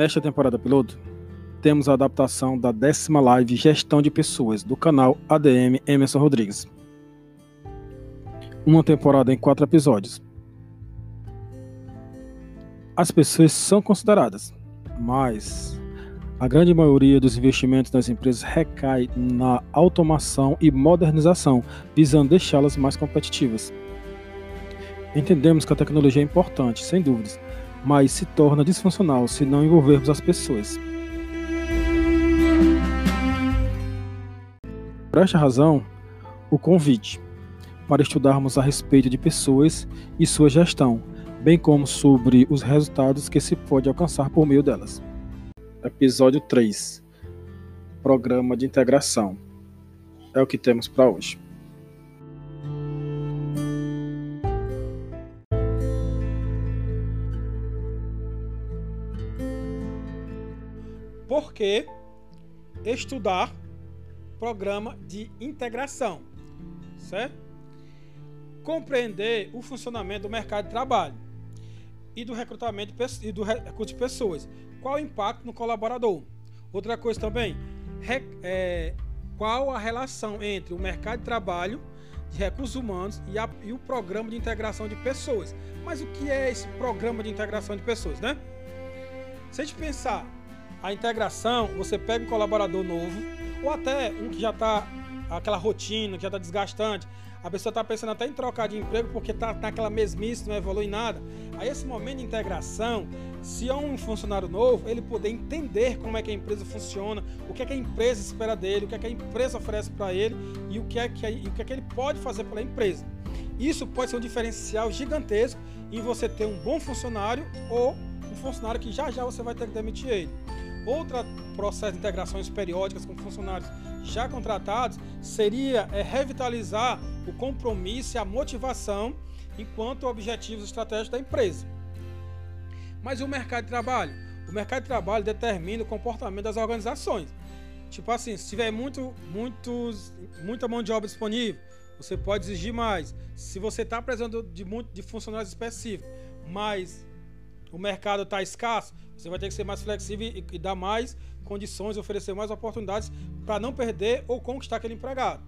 Nesta temporada piloto, temos a adaptação da décima live Gestão de Pessoas do canal ADM Emerson Rodrigues. Uma temporada em quatro episódios. As pessoas são consideradas, mas a grande maioria dos investimentos nas empresas recai na automação e modernização, visando deixá-las mais competitivas. Entendemos que a tecnologia é importante, sem dúvidas, mas se torna disfuncional se não envolvermos as pessoas. Por esta razão, o convite para estudarmos a respeito de pessoas e sua gestão, bem como sobre os resultados que se pode alcançar por meio delas. Episódio 3 Programa de Integração é o que temos para hoje. Que estudar programa de integração? Certo? Compreender o funcionamento do mercado de trabalho e do recrutamento e do recurso de pessoas qual o impacto no colaborador? Outra coisa também, é, qual a relação entre o mercado de trabalho de recursos humanos e, a, e, o programa de integração de pessoas. Mas o que é esse programa de integração de pessoas, né? Se a gente pensar a integração, você pega um colaborador novo, ou até um que já está aquela rotina, que já está desgastante, a pessoa está pensando até em trocar de emprego porque está naquela mesmice, não evolui nada. Aí esse momento de integração, se é um funcionário novo, ele poder entender como é que a empresa funciona, o que é que a empresa espera dele, o que é que a empresa oferece para ele e o que é que, o que é que ele pode fazer pela empresa. Isso pode ser um diferencial gigantesco em você ter um bom funcionário ou um funcionário que já já você vai ter que demitir ele. Outro processo de integrações periódicas com funcionários já contratados seria é, revitalizar o compromisso e a motivação enquanto objetivos estratégicos da empresa. Mas e o mercado de trabalho? O mercado de trabalho determina o comportamento das organizações. Tipo assim, se tiver muito, muitos, muita mão de obra disponível, você pode exigir mais. Se você está precisando de, muito, de funcionários específicos, mas o mercado está escasso, você vai ter que ser mais flexível e, e dar mais condições, oferecer mais oportunidades para não perder ou conquistar aquele empregado.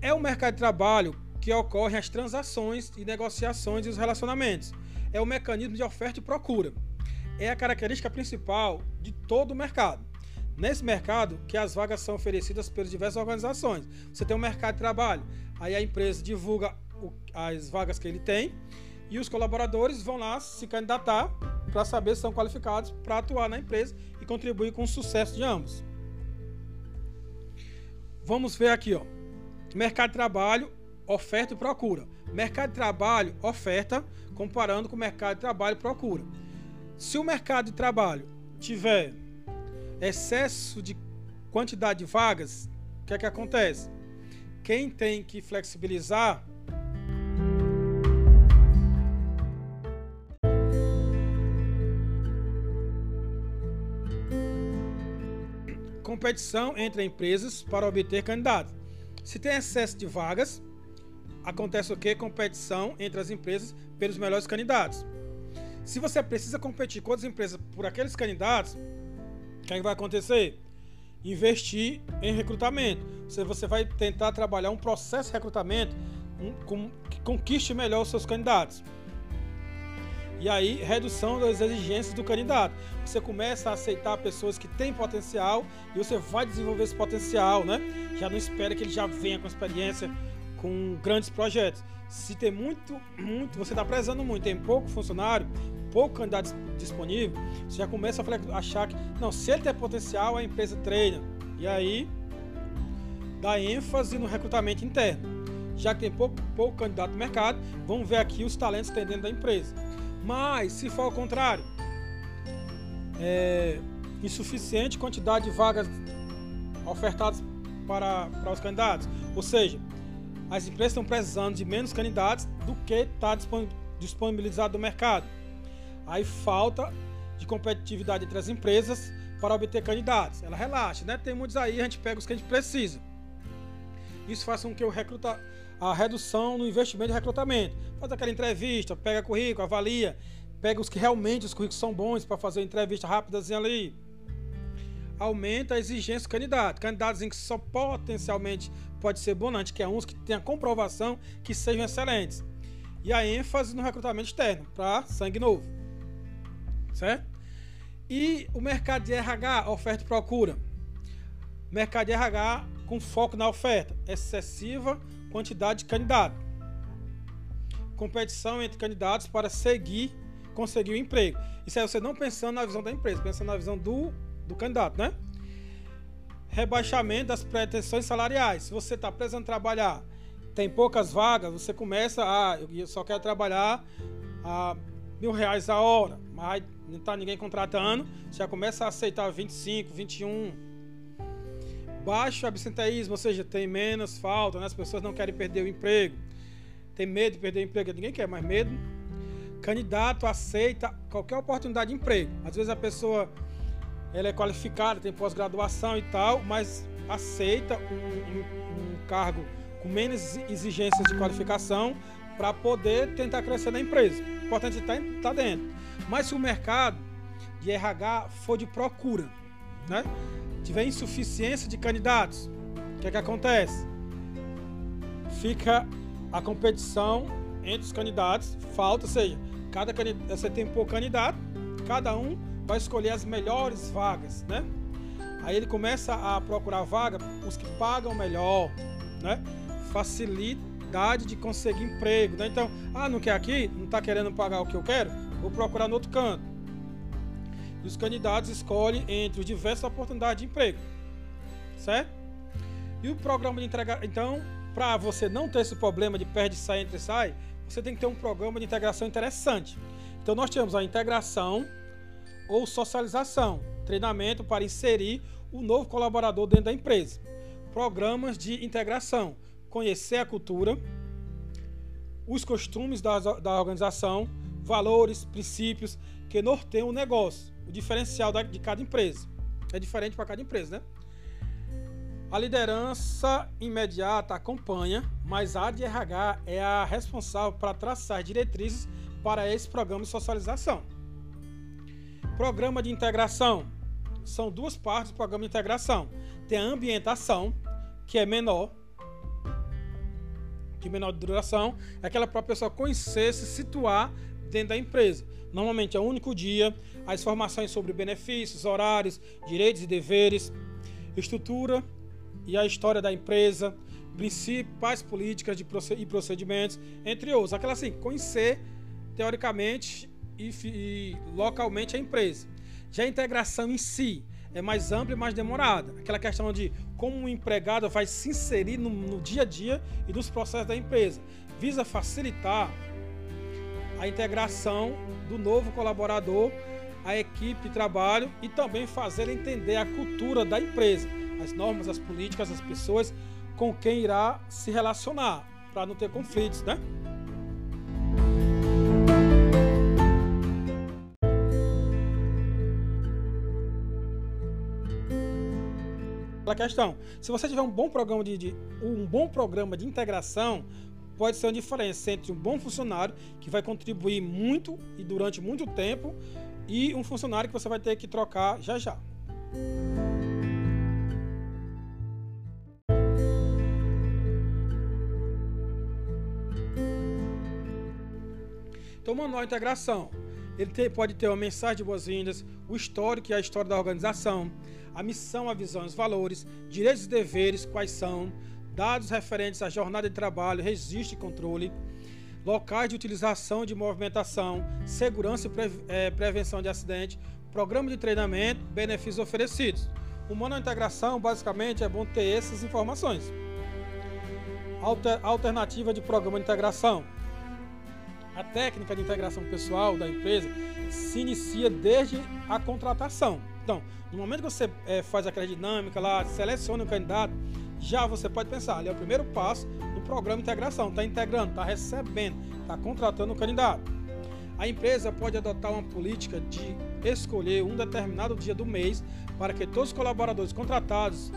É o mercado de trabalho que ocorrem as transações e negociações e os relacionamentos. É o mecanismo de oferta e procura. É a característica principal de todo o mercado. Nesse mercado que as vagas são oferecidas pelas diversas organizações. Você tem um mercado de trabalho, aí a empresa divulga as vagas que ele tem e os colaboradores vão lá se candidatar para saber se são qualificados para atuar na empresa e contribuir com o sucesso de ambos. Vamos ver aqui, ó. Mercado de trabalho, oferta e procura. Mercado de trabalho, oferta, comparando com o mercado de trabalho, procura. Se o mercado de trabalho tiver excesso de quantidade de vagas, o que é que acontece? Quem tem que flexibilizar competição entre empresas para obter candidatos. Se tem excesso de vagas, acontece o que? Competição entre as empresas pelos melhores candidatos. Se você precisa competir com outras empresas por aqueles candidatos, o que, é que vai acontecer? Investir em recrutamento. Você, vai tentar trabalhar um processo de recrutamento que conquiste melhor os seus candidatos. E aí, redução das exigências do candidato. Você começa a aceitar pessoas que têm potencial e você vai desenvolver esse potencial, né? Já não espera que ele já venha com experiência com grandes projetos. Se tem muito, muito, você está prezando muito, tem pouco funcionário, pouco candidato disponível, você já começa a achar que, não, se ele tem potencial, a empresa treina. E aí, dá ênfase no recrutamento interno. Já que tem pouco, pouco candidato no mercado, vamos ver aqui os talentos que tem dentro da empresa. Mas, se for ao contrário, é, insuficiente quantidade de vagas ofertadas para, para os candidatos. Ou seja, as empresas estão precisando de menos candidatos do que está disponibilizado no mercado. Aí falta de competitividade entre as empresas para obter candidatos. Ela relaxa, né? Tem muitos aí, a gente pega os que a gente precisa. Isso faz com que o recruta, a redução no investimento de recrutamento. Faz aquela entrevista, pega currículo, avalia, pega os que realmente os currículos são bons para fazer uma entrevista rápida ali. Aumenta a exigência do candidato. Candidatos em que só potencialmente pode ser bom, não, a gente quer uns que tenham comprovação que sejam excelentes. E a ênfase no recrutamento externo, para sangue novo. Certo? E o mercado de RH, oferta e procura. Mercado de RH com foco na oferta, excessiva quantidade de candidatos. Competição entre candidatos para seguir, conseguir o emprego. Isso é você não pensando na visão da empresa, pensando na visão do, do candidato, né? Rebaixamento das pretensões salariais. Se você está precisando trabalhar, tem poucas vagas, você começa a. Eu só quero trabalhar a mil reais a hora, mas não está ninguém contratando, já começa a aceitar 25, 21 Baixo absenteísmo, ou seja, tem menos falta, né? as pessoas não querem perder o emprego. Tem medo de perder o emprego, ninguém quer mais medo. Candidato aceita qualquer oportunidade de emprego. Às vezes a pessoa ela é qualificada, tem pós-graduação e tal, mas aceita um, um, um cargo com menos exigências de qualificação para poder tentar crescer na empresa. O importante é estar tá dentro. Mas se o mercado de RH for de procura, né? Tiver insuficiência de candidatos, o que é que acontece? Fica a competição entre os candidatos, falta, ou seja, cada candidato, você tem pouco candidato, cada um vai escolher as melhores vagas, né? Aí ele começa a procurar vaga os que pagam melhor, né? Facilidade de conseguir emprego, né? Então, ah, não quer aqui, não está querendo pagar o que eu quero, vou procurar no outro canto. E os candidatos escolhem entre diversas oportunidades de emprego. Certo? E o programa de entrega. Então, para você não ter esse problema de perde, sai, entre sai, você tem que ter um programa de integração interessante. Então, nós temos a integração ou socialização, treinamento para inserir o novo colaborador dentro da empresa. Programas de integração, conhecer a cultura, os costumes da, da organização, valores, princípios que norteiam o negócio o diferencial de cada empresa. É diferente para cada empresa, né? A liderança imediata acompanha, mas a de RH é a responsável para traçar diretrizes para esse programa de socialização. Programa de integração. São duas partes do programa de integração. Tem a ambientação, que é menor, de menor duração, é aquela para a pessoa conhecer, se situar dentro da empresa. Normalmente é um único dia, as informações sobre benefícios, horários, direitos e deveres, estrutura e a história da empresa, principais políticas de e procedimentos, entre outros. Aquela assim, conhecer teoricamente e, e localmente a empresa. Já a integração em si é mais ampla e mais demorada. Aquela questão de como o empregado vai se inserir no, no dia a dia e nos processos da empresa. Visa facilitar a integração do novo colaborador à equipe de trabalho e também fazer entender a cultura da empresa, as normas, as políticas, as pessoas com quem irá se relacionar, para não ter conflitos, né? Questão, se você tiver um bom programa de, de um bom programa de integração, pode ser uma diferença entre um bom funcionário que vai contribuir muito e durante muito tempo e um funcionário que você vai ter que trocar já já. Então, o manual de integração, ele tem, pode ter uma mensagem de boas-vindas, o histórico e a história da organização, a missão, a visão, os valores, direitos e deveres, quais são, dados referentes à jornada de trabalho, registro e controle, locais de utilização de movimentação, segurança e pre é, prevenção de acidente, programa de treinamento, benefícios oferecidos. O manual de integração, basicamente, é bom ter essas informações. Alter alternativa de programa de integração. A técnica de integração pessoal da empresa se inicia desde a contratação. Então, no momento que você é, faz aquela dinâmica lá, seleciona o candidato, já você pode pensar, ali é o primeiro passo do programa de integração, está integrando, está recebendo, está contratando o candidato. A empresa pode adotar uma política de escolher um determinado dia do mês para que todos os colaboradores contratados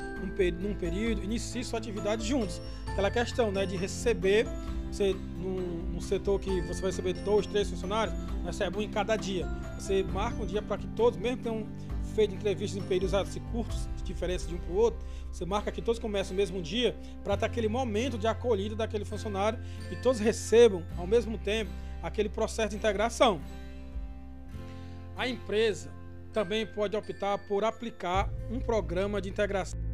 num, período iniciem sua atividade juntos. Aquela questão né, de receber você num, num, setor que você vai receber dois, três funcionários, recebe um em cada dia. Você marca um dia para que todos, mesmo que tenham feito entrevistas em períodos assim, curtos, de diferença de um para o outro, você marca que todos começam no mesmo dia para ter aquele momento de acolhida daquele funcionário e todos recebam ao mesmo tempo aquele processo de integração. A empresa também pode optar por aplicar um programa de integração.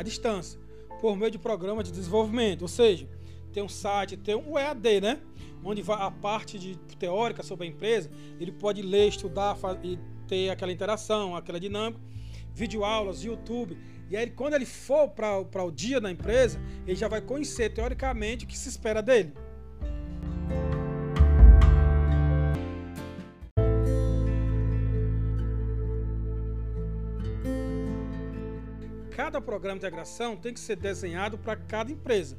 à distância, por meio de programa de desenvolvimento, ou seja, tem um site, tem um EAD, né? Onde a parte de teórica sobre a empresa, ele pode ler, estudar e ter aquela interação, aquela dinâmica, videoaulas, YouTube. E aí, quando ele for para o dia da empresa, ele já vai conhecer teoricamente o que se espera dele. cada programa de integração tem que ser desenhado para cada empresa.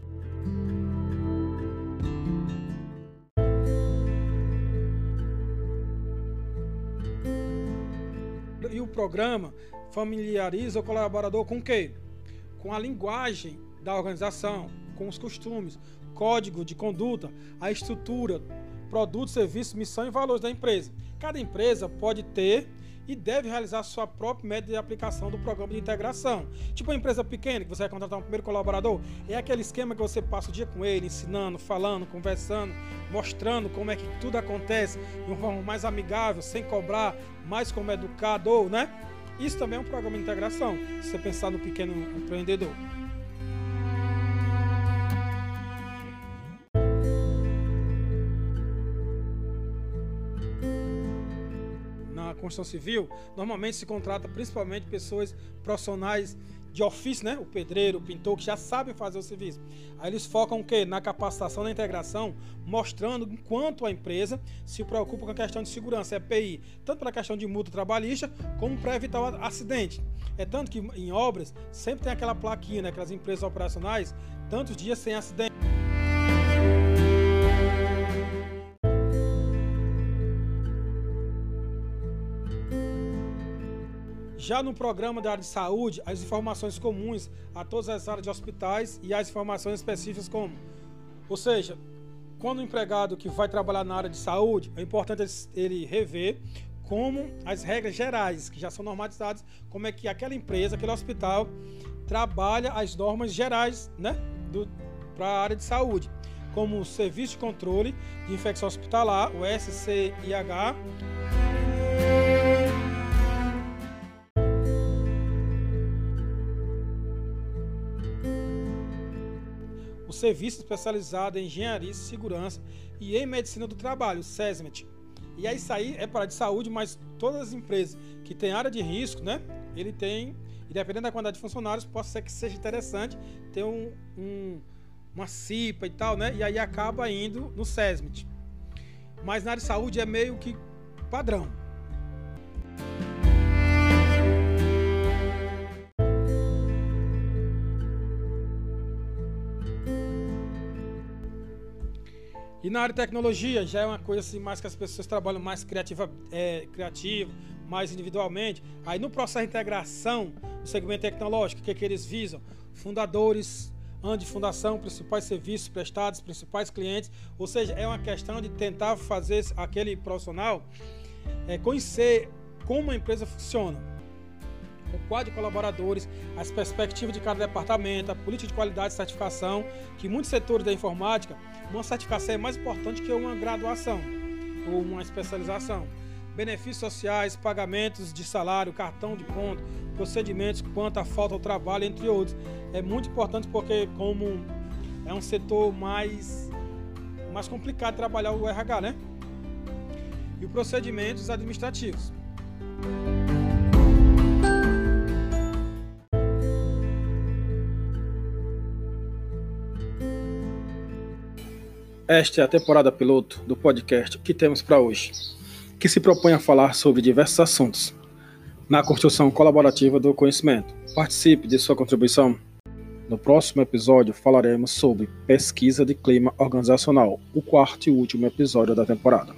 Programa familiariza o colaborador com o quê? Com a linguagem da organização, com os costumes, código de conduta, a estrutura, produtos, serviços, missão e valores da empresa. Cada empresa pode ter e deve realizar sua própria método de aplicação do programa de integração. Tipo uma empresa pequena que você vai contratar um primeiro colaborador, é aquele esquema que você passa o dia com ele, ensinando, falando, conversando, mostrando como é que tudo acontece de uma forma mais amigável, sem cobrar, mais como educador, né? Isso também é um programa de integração, se você pensar no pequeno empreendedor. Construção civil, normalmente se contrata principalmente pessoas profissionais de ofício, né? O pedreiro, o pintor, que já sabem fazer o serviço. Aí eles focam o quê? Na capacitação, na integração, mostrando enquanto a empresa se preocupa com a questão de segurança, EPI, tanto para a questão de multa trabalhista, como para evitar o acidente. É tanto que em obras sempre tem aquela plaquinha, né? Aquelas empresas operacionais, tantos dias sem acidente. Já no programa da área de saúde, as informações comuns a todas as áreas de hospitais e as informações específicas como, ou seja, quando o empregado que vai trabalhar na área de saúde, é importante ele rever como as regras gerais, que já são normatizadas, como é que aquela empresa, aquele hospital trabalha as normas gerais, né, para a área de saúde, como o Serviço de Controle de Infecção Hospitalar, o SCIH, serviço especializado em engenharia segurança e em medicina do trabalho, SESMET. E aí isso aí é para de saúde, mas todas as empresas que têm área de risco, né? Ele tem, e dependendo da quantidade de funcionários, pode ser que seja interessante ter um, um uma CIPA e tal, né? E aí acaba indo no SESMET. Mas na área de saúde é meio que padrão. E na área de tecnologia já é uma coisa assim mais que as pessoas trabalham mais criativa, é, criativo, mais individualmente. Aí no processo de integração do segmento tecnológico, o que, é que eles visam? Fundadores, ano de fundação, principais serviços prestados, principais clientes. Ou seja, é uma questão de tentar fazer aquele profissional é, conhecer como a empresa funciona o quadro de colaboradores, as perspectivas de cada departamento, a política de qualidade e certificação, que muitos setores da informática, uma certificação é mais importante que uma graduação ou uma especialização. Benefícios sociais, pagamentos de salário, cartão de ponto, procedimentos quanto à falta ao trabalho, entre outros. É muito importante porque como é um setor mais, mais complicado trabalhar o RH, né? E os procedimentos administrativos. Esta é a temporada piloto do podcast que temos para hoje, que se propõe a falar sobre diversos assuntos na construção colaborativa do conhecimento. Participe de sua contribuição. No próximo episódio falaremos sobre pesquisa de clima organizacional, o quarto e último episódio da temporada.